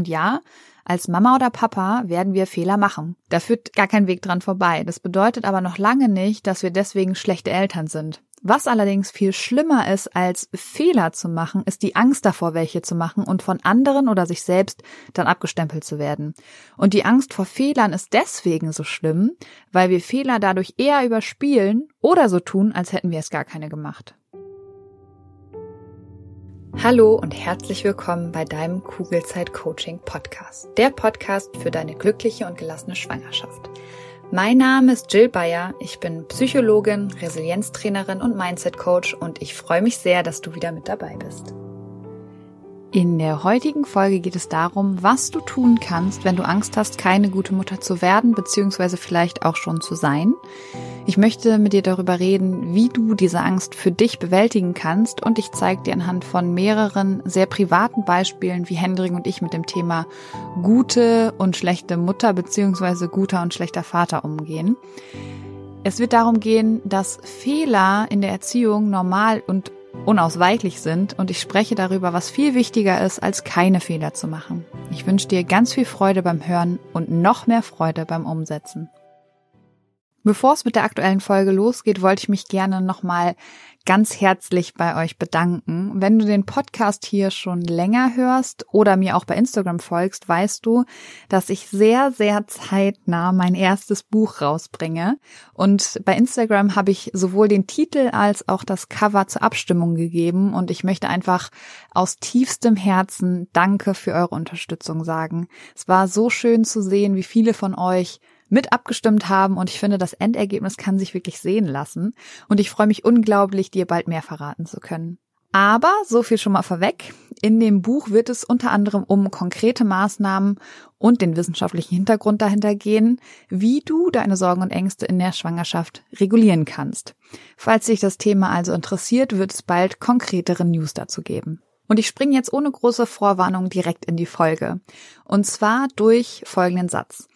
Und ja, als Mama oder Papa werden wir Fehler machen. Da führt gar kein Weg dran vorbei. Das bedeutet aber noch lange nicht, dass wir deswegen schlechte Eltern sind. Was allerdings viel schlimmer ist, als Fehler zu machen, ist die Angst davor, welche zu machen und von anderen oder sich selbst dann abgestempelt zu werden. Und die Angst vor Fehlern ist deswegen so schlimm, weil wir Fehler dadurch eher überspielen oder so tun, als hätten wir es gar keine gemacht. Hallo und herzlich willkommen bei deinem Kugelzeit Coaching Podcast. Der Podcast für deine glückliche und gelassene Schwangerschaft. Mein Name ist Jill Bayer. Ich bin Psychologin, Resilienztrainerin und Mindset Coach und ich freue mich sehr, dass du wieder mit dabei bist. In der heutigen Folge geht es darum, was du tun kannst, wenn du Angst hast, keine gute Mutter zu werden, beziehungsweise vielleicht auch schon zu sein. Ich möchte mit dir darüber reden, wie du diese Angst für dich bewältigen kannst und ich zeige dir anhand von mehreren sehr privaten Beispielen, wie Hendrik und ich mit dem Thema gute und schlechte Mutter beziehungsweise guter und schlechter Vater umgehen. Es wird darum gehen, dass Fehler in der Erziehung normal und unausweichlich sind und ich spreche darüber, was viel wichtiger ist, als keine Fehler zu machen. Ich wünsche dir ganz viel Freude beim Hören und noch mehr Freude beim Umsetzen. Bevor es mit der aktuellen Folge losgeht, wollte ich mich gerne nochmal ganz herzlich bei euch bedanken. Wenn du den Podcast hier schon länger hörst oder mir auch bei Instagram folgst, weißt du, dass ich sehr, sehr zeitnah mein erstes Buch rausbringe. Und bei Instagram habe ich sowohl den Titel als auch das Cover zur Abstimmung gegeben. Und ich möchte einfach aus tiefstem Herzen Danke für eure Unterstützung sagen. Es war so schön zu sehen, wie viele von euch mit abgestimmt haben und ich finde, das Endergebnis kann sich wirklich sehen lassen und ich freue mich unglaublich, dir bald mehr verraten zu können. Aber so viel schon mal vorweg. In dem Buch wird es unter anderem um konkrete Maßnahmen und den wissenschaftlichen Hintergrund dahinter gehen, wie du deine Sorgen und Ängste in der Schwangerschaft regulieren kannst. Falls dich das Thema also interessiert, wird es bald konkretere News dazu geben. Und ich springe jetzt ohne große Vorwarnung direkt in die Folge. Und zwar durch folgenden Satz.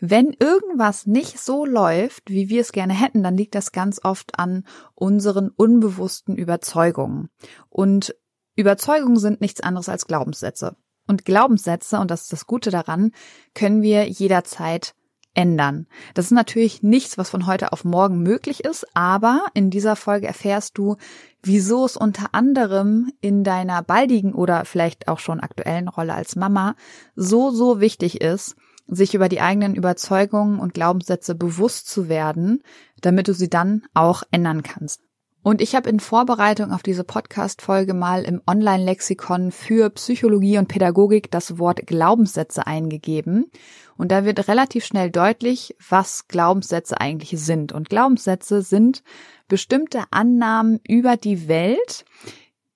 Wenn irgendwas nicht so läuft, wie wir es gerne hätten, dann liegt das ganz oft an unseren unbewussten Überzeugungen. Und Überzeugungen sind nichts anderes als Glaubenssätze. Und Glaubenssätze, und das ist das Gute daran, können wir jederzeit ändern. Das ist natürlich nichts, was von heute auf morgen möglich ist, aber in dieser Folge erfährst du, wieso es unter anderem in deiner baldigen oder vielleicht auch schon aktuellen Rolle als Mama so, so wichtig ist, sich über die eigenen Überzeugungen und Glaubenssätze bewusst zu werden, damit du sie dann auch ändern kannst. Und ich habe in Vorbereitung auf diese Podcast-Folge mal im Online-Lexikon für Psychologie und Pädagogik das Wort Glaubenssätze eingegeben. Und da wird relativ schnell deutlich, was Glaubenssätze eigentlich sind. Und Glaubenssätze sind bestimmte Annahmen über die Welt,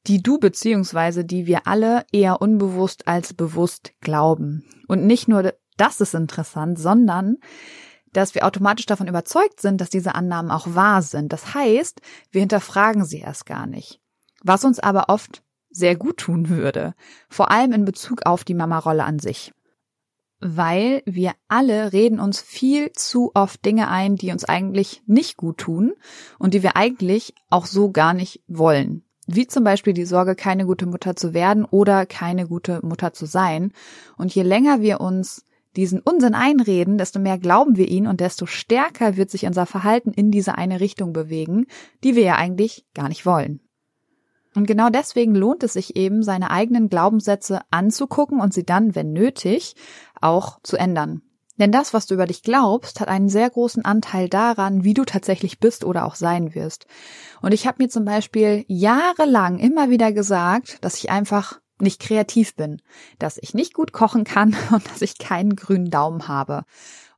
die du beziehungsweise die wir alle eher unbewusst als bewusst glauben. Und nicht nur das ist interessant, sondern dass wir automatisch davon überzeugt sind, dass diese Annahmen auch wahr sind. Das heißt, wir hinterfragen sie erst gar nicht. Was uns aber oft sehr gut tun würde, vor allem in Bezug auf die Mama-Rolle an sich. Weil wir alle reden uns viel zu oft Dinge ein, die uns eigentlich nicht gut tun und die wir eigentlich auch so gar nicht wollen. Wie zum Beispiel die Sorge, keine gute Mutter zu werden oder keine gute Mutter zu sein. Und je länger wir uns diesen Unsinn einreden, desto mehr glauben wir ihn und desto stärker wird sich unser Verhalten in diese eine Richtung bewegen, die wir ja eigentlich gar nicht wollen. Und genau deswegen lohnt es sich eben, seine eigenen Glaubenssätze anzugucken und sie dann, wenn nötig, auch zu ändern. Denn das, was du über dich glaubst, hat einen sehr großen Anteil daran, wie du tatsächlich bist oder auch sein wirst. Und ich habe mir zum Beispiel jahrelang immer wieder gesagt, dass ich einfach nicht kreativ bin, dass ich nicht gut kochen kann und dass ich keinen grünen Daumen habe.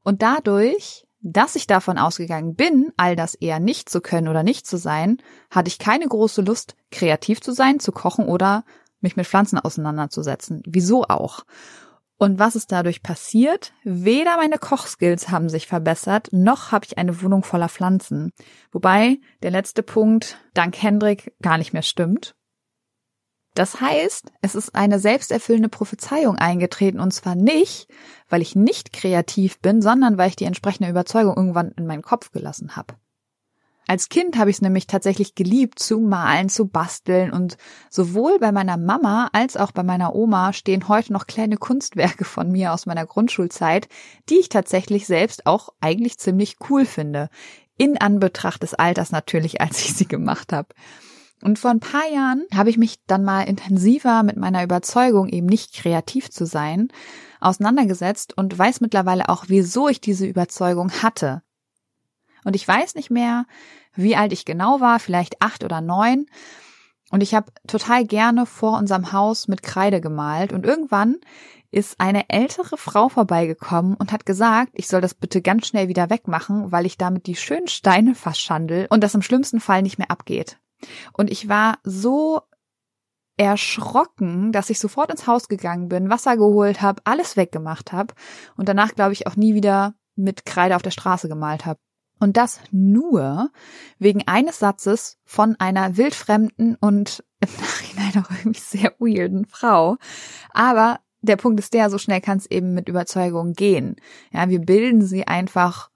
Und dadurch, dass ich davon ausgegangen bin, all das eher nicht zu können oder nicht zu sein, hatte ich keine große Lust, kreativ zu sein, zu kochen oder mich mit Pflanzen auseinanderzusetzen. Wieso auch? Und was ist dadurch passiert? Weder meine Kochskills haben sich verbessert, noch habe ich eine Wohnung voller Pflanzen. Wobei der letzte Punkt dank Hendrik gar nicht mehr stimmt. Das heißt, es ist eine selbsterfüllende Prophezeiung eingetreten und zwar nicht, weil ich nicht kreativ bin, sondern weil ich die entsprechende Überzeugung irgendwann in meinen Kopf gelassen habe. Als Kind habe ich es nämlich tatsächlich geliebt, zu malen, zu basteln und sowohl bei meiner Mama als auch bei meiner Oma stehen heute noch kleine Kunstwerke von mir aus meiner Grundschulzeit, die ich tatsächlich selbst auch eigentlich ziemlich cool finde. In Anbetracht des Alters natürlich, als ich sie gemacht habe. Und vor ein paar Jahren habe ich mich dann mal intensiver mit meiner Überzeugung, eben nicht kreativ zu sein, auseinandergesetzt und weiß mittlerweile auch, wieso ich diese Überzeugung hatte. Und ich weiß nicht mehr, wie alt ich genau war, vielleicht acht oder neun. Und ich habe total gerne vor unserem Haus mit Kreide gemalt. Und irgendwann ist eine ältere Frau vorbeigekommen und hat gesagt, ich soll das bitte ganz schnell wieder wegmachen, weil ich damit die schönen Steine verschandel und das im schlimmsten Fall nicht mehr abgeht. Und ich war so erschrocken, dass ich sofort ins Haus gegangen bin, Wasser geholt habe, alles weggemacht habe und danach, glaube ich, auch nie wieder mit Kreide auf der Straße gemalt habe. Und das nur wegen eines Satzes von einer wildfremden und im Nachhinein auch irgendwie sehr weirden Frau. Aber der Punkt ist der, so schnell kann es eben mit Überzeugung gehen. Ja, wir bilden sie einfach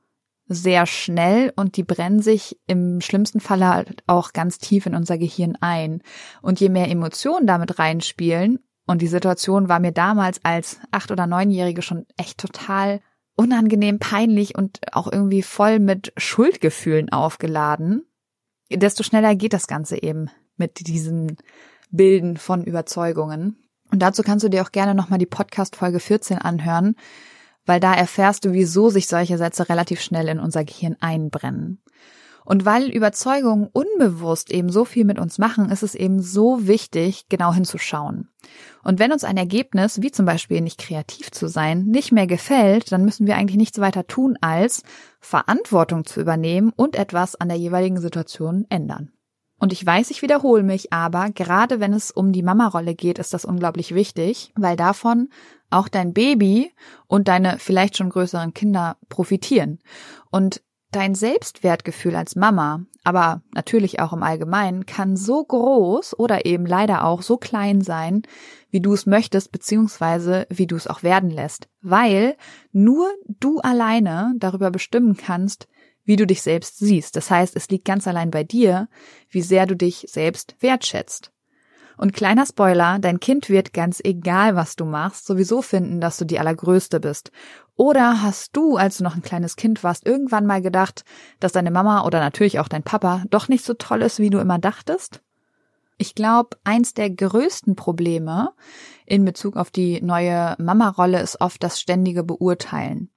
sehr schnell und die brennen sich im schlimmsten Fall halt auch ganz tief in unser Gehirn ein. Und je mehr Emotionen damit reinspielen, und die Situation war mir damals als acht- oder neunjährige schon echt total unangenehm, peinlich und auch irgendwie voll mit Schuldgefühlen aufgeladen, desto schneller geht das Ganze eben mit diesen Bilden von Überzeugungen. Und dazu kannst du dir auch gerne nochmal die Podcast Folge 14 anhören, weil da erfährst du, wieso sich solche Sätze relativ schnell in unser Gehirn einbrennen. Und weil Überzeugungen unbewusst eben so viel mit uns machen, ist es eben so wichtig, genau hinzuschauen. Und wenn uns ein Ergebnis, wie zum Beispiel nicht kreativ zu sein, nicht mehr gefällt, dann müssen wir eigentlich nichts weiter tun, als Verantwortung zu übernehmen und etwas an der jeweiligen Situation ändern. Und ich weiß, ich wiederhole mich, aber gerade wenn es um die Mama-Rolle geht, ist das unglaublich wichtig, weil davon auch dein Baby und deine vielleicht schon größeren Kinder profitieren. Und dein Selbstwertgefühl als Mama, aber natürlich auch im Allgemeinen, kann so groß oder eben leider auch so klein sein, wie du es möchtest, beziehungsweise wie du es auch werden lässt. Weil nur du alleine darüber bestimmen kannst, wie du dich selbst siehst. Das heißt, es liegt ganz allein bei dir, wie sehr du dich selbst wertschätzt. Und kleiner Spoiler, dein Kind wird ganz egal, was du machst, sowieso finden, dass du die Allergrößte bist. Oder hast du, als du noch ein kleines Kind warst, irgendwann mal gedacht, dass deine Mama oder natürlich auch dein Papa doch nicht so toll ist, wie du immer dachtest? Ich glaube, eins der größten Probleme in Bezug auf die neue Mama-Rolle ist oft das ständige Beurteilen.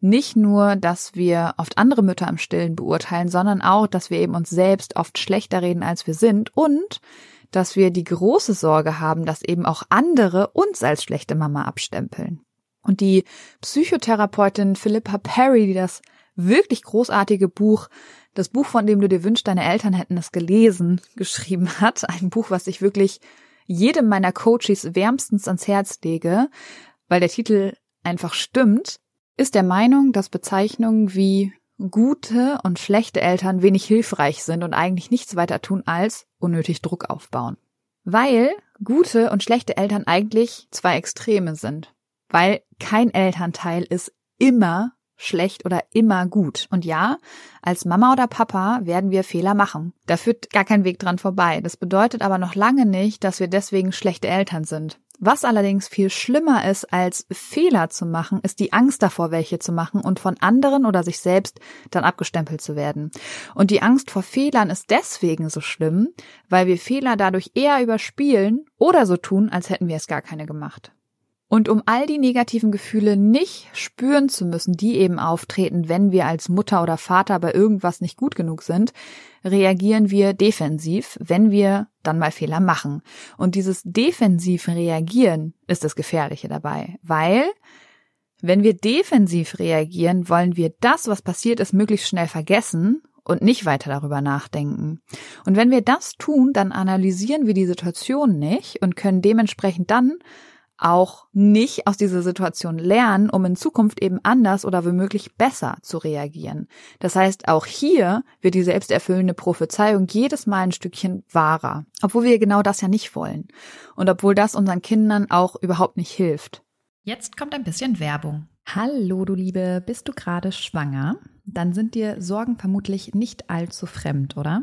Nicht nur, dass wir oft andere Mütter im Stillen beurteilen, sondern auch, dass wir eben uns selbst oft schlechter reden, als wir sind und dass wir die große Sorge haben, dass eben auch andere uns als schlechte Mama abstempeln. Und die Psychotherapeutin Philippa Perry, die das wirklich großartige Buch, das Buch, von dem du dir wünschst, deine Eltern hätten es gelesen, geschrieben hat, ein Buch, was ich wirklich jedem meiner Coaches wärmstens ans Herz lege, weil der Titel einfach stimmt, ist der Meinung, dass Bezeichnungen wie gute und schlechte Eltern wenig hilfreich sind und eigentlich nichts weiter tun als unnötig Druck aufbauen. Weil gute und schlechte Eltern eigentlich zwei Extreme sind. Weil kein Elternteil ist immer schlecht oder immer gut. Und ja, als Mama oder Papa werden wir Fehler machen. Da führt gar kein Weg dran vorbei. Das bedeutet aber noch lange nicht, dass wir deswegen schlechte Eltern sind. Was allerdings viel schlimmer ist, als Fehler zu machen, ist die Angst davor, welche zu machen und von anderen oder sich selbst dann abgestempelt zu werden. Und die Angst vor Fehlern ist deswegen so schlimm, weil wir Fehler dadurch eher überspielen oder so tun, als hätten wir es gar keine gemacht. Und um all die negativen Gefühle nicht spüren zu müssen, die eben auftreten, wenn wir als Mutter oder Vater bei irgendwas nicht gut genug sind, reagieren wir defensiv, wenn wir dann mal Fehler machen. Und dieses defensiv reagieren ist das Gefährliche dabei, weil wenn wir defensiv reagieren, wollen wir das, was passiert ist, möglichst schnell vergessen und nicht weiter darüber nachdenken. Und wenn wir das tun, dann analysieren wir die Situation nicht und können dementsprechend dann auch nicht aus dieser Situation lernen, um in Zukunft eben anders oder womöglich besser zu reagieren. Das heißt, auch hier wird die selbsterfüllende Prophezeiung jedes Mal ein Stückchen wahrer, obwohl wir genau das ja nicht wollen und obwohl das unseren Kindern auch überhaupt nicht hilft. Jetzt kommt ein bisschen Werbung. Hallo, du Liebe, bist du gerade schwanger? Dann sind dir Sorgen vermutlich nicht allzu fremd, oder?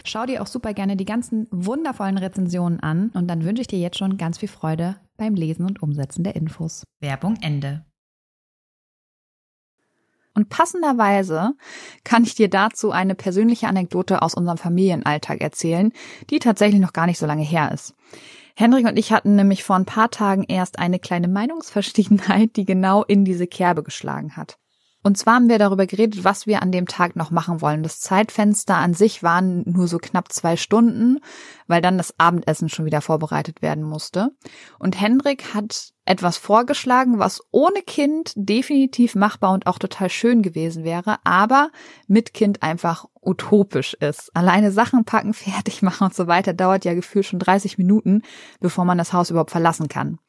Schau dir auch super gerne die ganzen wundervollen Rezensionen an und dann wünsche ich dir jetzt schon ganz viel Freude beim Lesen und Umsetzen der Infos. Werbung Ende. Und passenderweise kann ich dir dazu eine persönliche Anekdote aus unserem Familienalltag erzählen, die tatsächlich noch gar nicht so lange her ist. Henrik und ich hatten nämlich vor ein paar Tagen erst eine kleine Meinungsverschiedenheit, die genau in diese Kerbe geschlagen hat. Und zwar haben wir darüber geredet, was wir an dem Tag noch machen wollen. Das Zeitfenster an sich waren nur so knapp zwei Stunden, weil dann das Abendessen schon wieder vorbereitet werden musste. Und Hendrik hat etwas vorgeschlagen, was ohne Kind definitiv machbar und auch total schön gewesen wäre, aber mit Kind einfach utopisch ist. Alleine Sachen packen, fertig machen und so weiter dauert ja gefühlt schon 30 Minuten, bevor man das Haus überhaupt verlassen kann.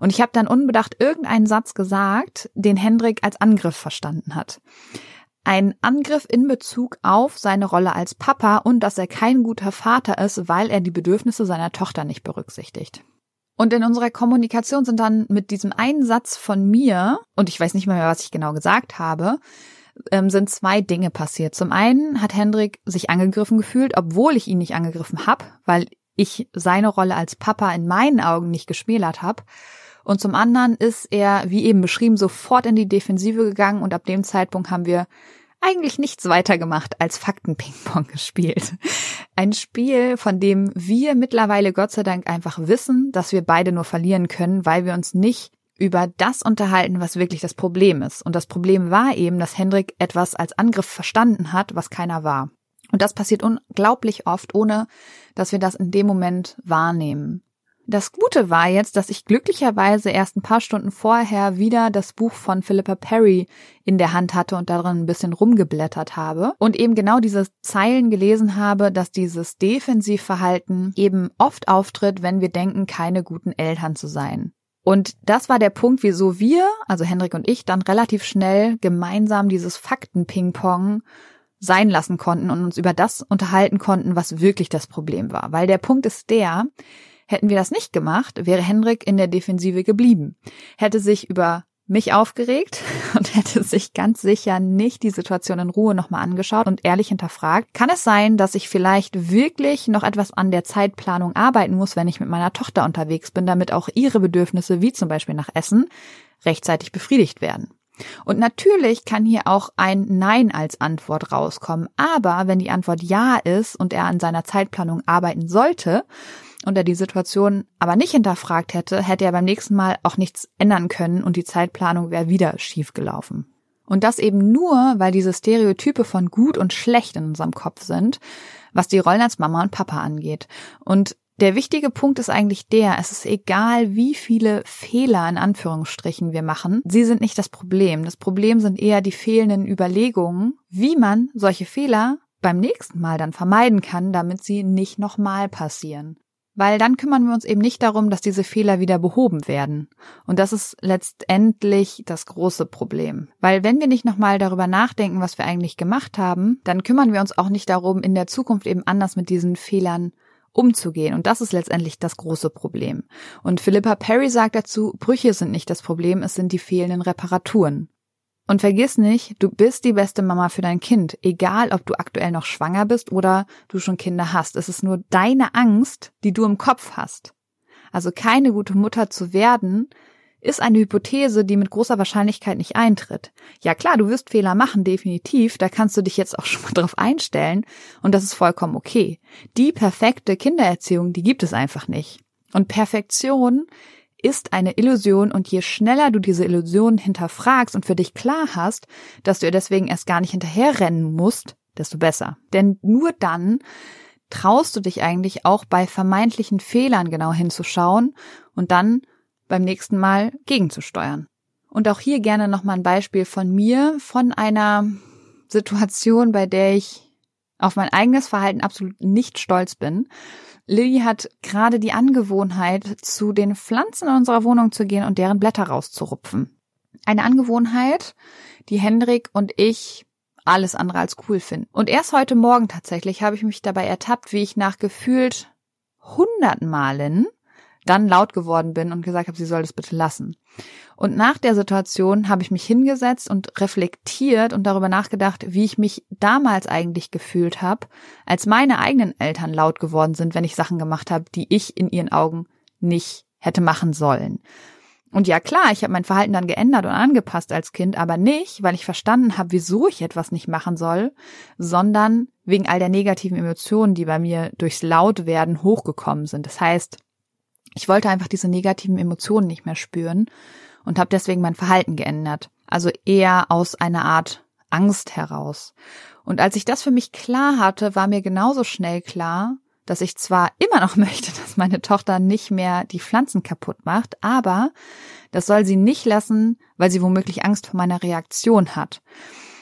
Und ich habe dann unbedacht irgendeinen Satz gesagt, den Hendrik als Angriff verstanden hat. Ein Angriff in Bezug auf seine Rolle als Papa und dass er kein guter Vater ist, weil er die Bedürfnisse seiner Tochter nicht berücksichtigt. Und in unserer Kommunikation sind dann mit diesem einen Satz von mir, und ich weiß nicht mehr, was ich genau gesagt habe, ähm, sind zwei Dinge passiert. Zum einen hat Hendrik sich angegriffen gefühlt, obwohl ich ihn nicht angegriffen habe, weil ich seine Rolle als Papa in meinen Augen nicht geschmälert habe. Und zum anderen ist er, wie eben beschrieben, sofort in die Defensive gegangen und ab dem Zeitpunkt haben wir eigentlich nichts weiter gemacht als Fakten-Ping-Pong gespielt. Ein Spiel, von dem wir mittlerweile Gott sei Dank einfach wissen, dass wir beide nur verlieren können, weil wir uns nicht über das unterhalten, was wirklich das Problem ist. Und das Problem war eben, dass Hendrik etwas als Angriff verstanden hat, was keiner war. Und das passiert unglaublich oft, ohne dass wir das in dem Moment wahrnehmen. Das Gute war jetzt, dass ich glücklicherweise erst ein paar Stunden vorher wieder das Buch von Philippa Perry in der Hand hatte und darin ein bisschen rumgeblättert habe und eben genau diese Zeilen gelesen habe, dass dieses Defensivverhalten eben oft auftritt, wenn wir denken, keine guten Eltern zu sein. Und das war der Punkt, wieso wir, also Hendrik und ich, dann relativ schnell gemeinsam dieses Fakten-Ping-Pong sein lassen konnten und uns über das unterhalten konnten, was wirklich das Problem war. Weil der Punkt ist der, Hätten wir das nicht gemacht, wäre Hendrik in der Defensive geblieben, hätte sich über mich aufgeregt und hätte sich ganz sicher nicht die Situation in Ruhe nochmal angeschaut und ehrlich hinterfragt. Kann es sein, dass ich vielleicht wirklich noch etwas an der Zeitplanung arbeiten muss, wenn ich mit meiner Tochter unterwegs bin, damit auch ihre Bedürfnisse, wie zum Beispiel nach Essen, rechtzeitig befriedigt werden? Und natürlich kann hier auch ein Nein als Antwort rauskommen. Aber wenn die Antwort Ja ist und er an seiner Zeitplanung arbeiten sollte, und er die Situation aber nicht hinterfragt hätte, hätte er beim nächsten Mal auch nichts ändern können und die Zeitplanung wäre wieder schief gelaufen. Und das eben nur, weil diese Stereotype von gut und schlecht in unserem Kopf sind, was die Rollen als Mama und Papa angeht. Und Der wichtige Punkt ist eigentlich der, es ist egal, wie viele Fehler in Anführungsstrichen wir machen, sie sind nicht das Problem. Das Problem sind eher die fehlenden Überlegungen, wie man solche Fehler beim nächsten Mal dann vermeiden kann, damit sie nicht nochmal passieren. Weil dann kümmern wir uns eben nicht darum, dass diese Fehler wieder behoben werden. Und das ist letztendlich das große Problem. Weil wenn wir nicht nochmal darüber nachdenken, was wir eigentlich gemacht haben, dann kümmern wir uns auch nicht darum, in der Zukunft eben anders mit diesen Fehlern umzugehen. Und das ist letztendlich das große Problem. Und Philippa Perry sagt dazu, Brüche sind nicht das Problem, es sind die fehlenden Reparaturen. Und vergiss nicht, du bist die beste Mama für dein Kind, egal ob du aktuell noch schwanger bist oder du schon Kinder hast. Es ist nur deine Angst, die du im Kopf hast. Also keine gute Mutter zu werden, ist eine Hypothese, die mit großer Wahrscheinlichkeit nicht eintritt. Ja klar, du wirst Fehler machen, definitiv, da kannst du dich jetzt auch schon mal drauf einstellen und das ist vollkommen okay. Die perfekte Kindererziehung, die gibt es einfach nicht. Und Perfektion ist eine Illusion und je schneller du diese Illusion hinterfragst und für dich klar hast, dass du ihr deswegen erst gar nicht hinterherrennen musst, desto besser. Denn nur dann traust du dich eigentlich auch bei vermeintlichen Fehlern genau hinzuschauen und dann beim nächsten Mal gegenzusteuern. Und auch hier gerne nochmal ein Beispiel von mir, von einer Situation, bei der ich auf mein eigenes Verhalten absolut nicht stolz bin. Lilly hat gerade die Angewohnheit, zu den Pflanzen in unserer Wohnung zu gehen und deren Blätter rauszurupfen. Eine Angewohnheit, die Hendrik und ich alles andere als cool finden. Und erst heute Morgen tatsächlich habe ich mich dabei ertappt, wie ich nach gefühlt hunderten Malen dann laut geworden bin und gesagt habe, sie soll das bitte lassen. Und nach der Situation habe ich mich hingesetzt und reflektiert und darüber nachgedacht, wie ich mich damals eigentlich gefühlt habe, als meine eigenen Eltern laut geworden sind, wenn ich Sachen gemacht habe, die ich in ihren Augen nicht hätte machen sollen. Und ja klar, ich habe mein Verhalten dann geändert und angepasst als Kind, aber nicht, weil ich verstanden habe, wieso ich etwas nicht machen soll, sondern wegen all der negativen Emotionen, die bei mir durchs Lautwerden hochgekommen sind. Das heißt, ich wollte einfach diese negativen Emotionen nicht mehr spüren und habe deswegen mein Verhalten geändert. Also eher aus einer Art Angst heraus. Und als ich das für mich klar hatte, war mir genauso schnell klar, dass ich zwar immer noch möchte, dass meine Tochter nicht mehr die Pflanzen kaputt macht, aber das soll sie nicht lassen, weil sie womöglich Angst vor meiner Reaktion hat.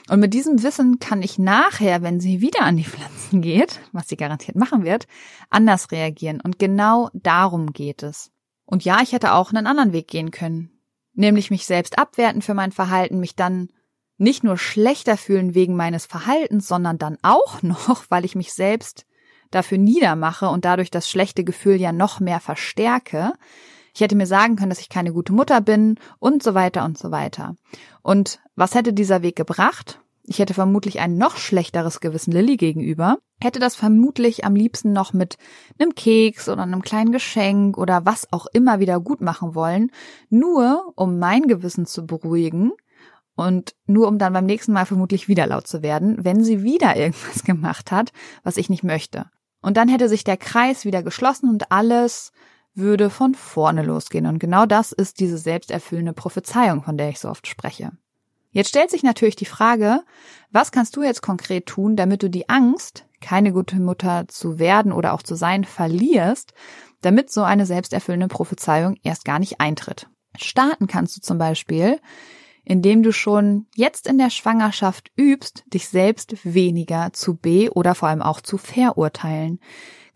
Und mit diesem Wissen kann ich nachher, wenn sie wieder an die Pflanzen geht, was sie garantiert machen wird, anders reagieren. Und genau darum geht es. Und ja, ich hätte auch einen anderen Weg gehen können. Nämlich mich selbst abwerten für mein Verhalten, mich dann nicht nur schlechter fühlen wegen meines Verhaltens, sondern dann auch noch, weil ich mich selbst dafür niedermache und dadurch das schlechte Gefühl ja noch mehr verstärke, ich hätte mir sagen können, dass ich keine gute Mutter bin und so weiter und so weiter. Und was hätte dieser Weg gebracht? Ich hätte vermutlich ein noch schlechteres Gewissen Lilly gegenüber, hätte das vermutlich am liebsten noch mit einem Keks oder einem kleinen Geschenk oder was auch immer wieder gut machen wollen, nur um mein Gewissen zu beruhigen und nur um dann beim nächsten Mal vermutlich wieder laut zu werden, wenn sie wieder irgendwas gemacht hat, was ich nicht möchte. Und dann hätte sich der Kreis wieder geschlossen und alles würde von vorne losgehen. Und genau das ist diese selbsterfüllende Prophezeiung, von der ich so oft spreche. Jetzt stellt sich natürlich die Frage, was kannst du jetzt konkret tun, damit du die Angst, keine gute Mutter zu werden oder auch zu sein, verlierst, damit so eine selbsterfüllende Prophezeiung erst gar nicht eintritt. Starten kannst du zum Beispiel, indem du schon jetzt in der Schwangerschaft übst, dich selbst weniger zu be- oder vor allem auch zu verurteilen.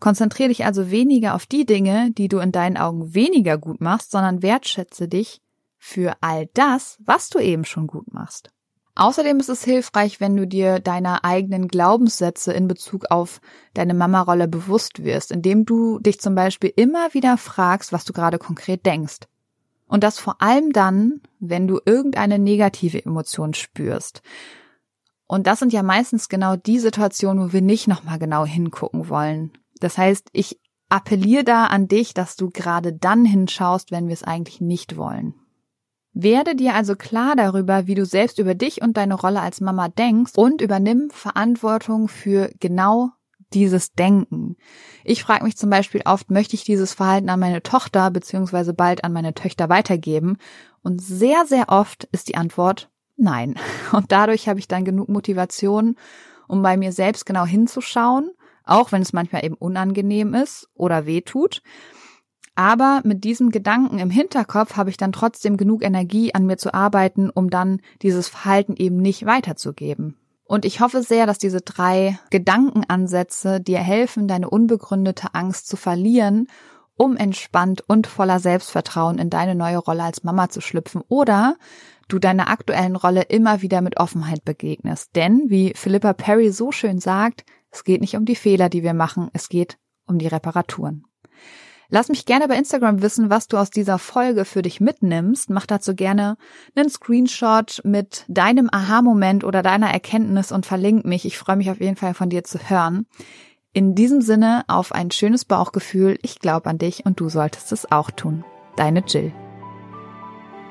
Konzentriere dich also weniger auf die Dinge, die du in deinen Augen weniger gut machst, sondern wertschätze dich für all das, was du eben schon gut machst. Außerdem ist es hilfreich, wenn du dir deiner eigenen Glaubenssätze in Bezug auf deine Mama-Rolle bewusst wirst, indem du dich zum Beispiel immer wieder fragst, was du gerade konkret denkst. Und das vor allem dann, wenn du irgendeine negative Emotion spürst. Und das sind ja meistens genau die Situationen, wo wir nicht nochmal genau hingucken wollen, das heißt, ich appelliere da an dich, dass du gerade dann hinschaust, wenn wir es eigentlich nicht wollen. Werde dir also klar darüber, wie du selbst über dich und deine Rolle als Mama denkst und übernimm Verantwortung für genau dieses Denken. Ich frage mich zum Beispiel oft, möchte ich dieses Verhalten an meine Tochter beziehungsweise bald an meine Töchter weitergeben? Und sehr, sehr oft ist die Antwort nein. Und dadurch habe ich dann genug Motivation, um bei mir selbst genau hinzuschauen auch wenn es manchmal eben unangenehm ist oder weh tut. Aber mit diesem Gedanken im Hinterkopf habe ich dann trotzdem genug Energie, an mir zu arbeiten, um dann dieses Verhalten eben nicht weiterzugeben. Und ich hoffe sehr, dass diese drei Gedankenansätze dir helfen, deine unbegründete Angst zu verlieren, um entspannt und voller Selbstvertrauen in deine neue Rolle als Mama zu schlüpfen oder du deiner aktuellen Rolle immer wieder mit Offenheit begegnest. Denn, wie Philippa Perry so schön sagt, es geht nicht um die Fehler, die wir machen, es geht um die Reparaturen. Lass mich gerne bei Instagram wissen, was du aus dieser Folge für dich mitnimmst. Mach dazu gerne einen Screenshot mit deinem Aha-Moment oder deiner Erkenntnis und verlink mich. Ich freue mich auf jeden Fall von dir zu hören. In diesem Sinne auf ein schönes Bauchgefühl. Ich glaube an dich und du solltest es auch tun. Deine Jill.